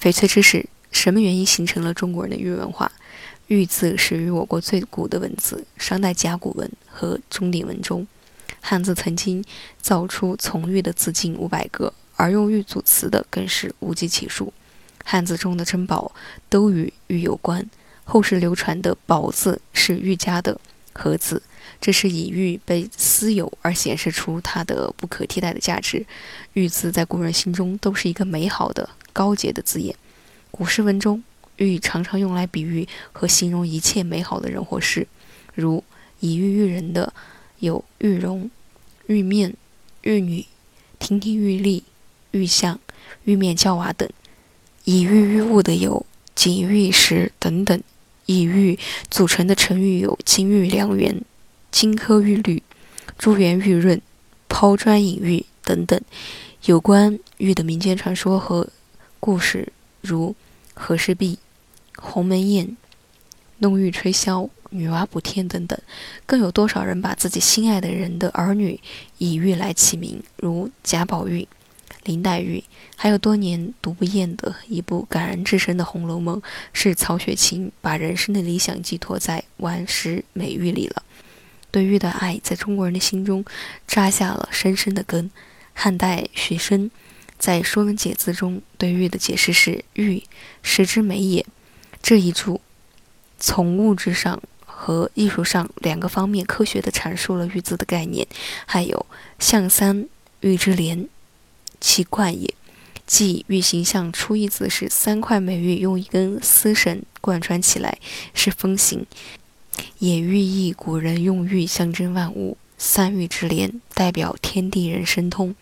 翡翠知识：什么原因形成了中国人的玉文化？玉字始于我国最古的文字——商代甲骨文和钟鼎文中。汉字曾经造出从玉的字近五百个，而用玉组词的更是无计其数。汉字中的珍宝都与玉有关。后世流传的“宝”字是玉家的“和字，这是以玉被私有而显示出它的不可替代的价值。玉字在古人心中都是一个美好的、高洁的字眼。古诗文中，玉常常用来比喻和形容一切美好的人或事，如以玉喻人的有玉容、玉面、玉女、亭亭玉立、玉像、玉面娇娃等；以玉喻物的有锦玉石等等。以玉组成的成语有金玉良缘、金科玉律、珠圆玉润、抛砖引玉等等。有关玉的民间传说和故事，如和氏璧、鸿门宴、弄玉吹箫、女娲补天等等。更有多少人把自己心爱的人的儿女以玉来起名，如贾宝玉。林黛玉，还有多年读不厌的一部感人至深的《红楼梦》，是曹雪芹把人生的理想寄托在顽石美玉里了。对玉的爱在中国人的心中扎下了深深的根。汉代许生在《说文解字》中对玉的解释是：“玉，石之美也。”这一注从物质上和艺术上两个方面科学地阐述了玉字的概念。还有“象三玉之连”。其冠也，即玉形象初一字是三块美玉用一根丝绳贯穿起来，是风形，也寓意古人用玉象征万物。三玉之连，代表天地人神通。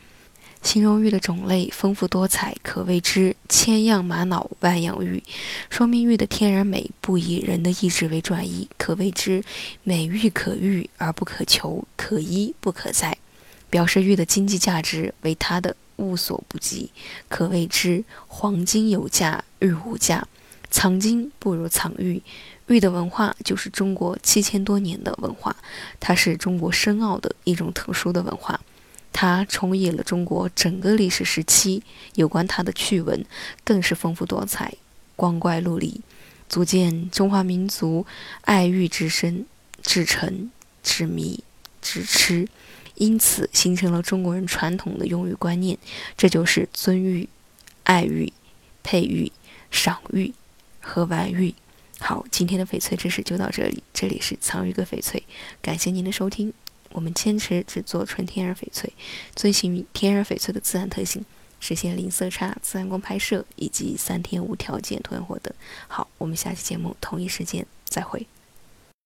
形容玉的种类丰富多彩，可谓之千样玛瑙万样玉，说明玉的天然美不以人的意志为转移，可谓之美玉可遇而不可求，可依不可再，表示玉的经济价值为它的。物所不及，可谓之黄金有价，玉无价。藏金不如藏玉，玉的文化就是中国七千多年的文化，它是中国深奥的一种特殊的文化，它充溢了中国整个历史时期，有关它的趣闻更是丰富多彩，光怪陆离，足见中华民族爱玉之深、至诚、至迷、至痴。因此，形成了中国人传统的用玉观念，这就是尊玉、爱玉、佩玉、赏玉和玩玉。好，今天的翡翠知识就到这里，这里是藏玉阁翡翠，感谢您的收听。我们坚持只做纯天然翡翠，遵循天然翡翠的自然特性，实现零色差、自然光拍摄以及三天无条件图案获得。好，我们下期节目同一时间再会。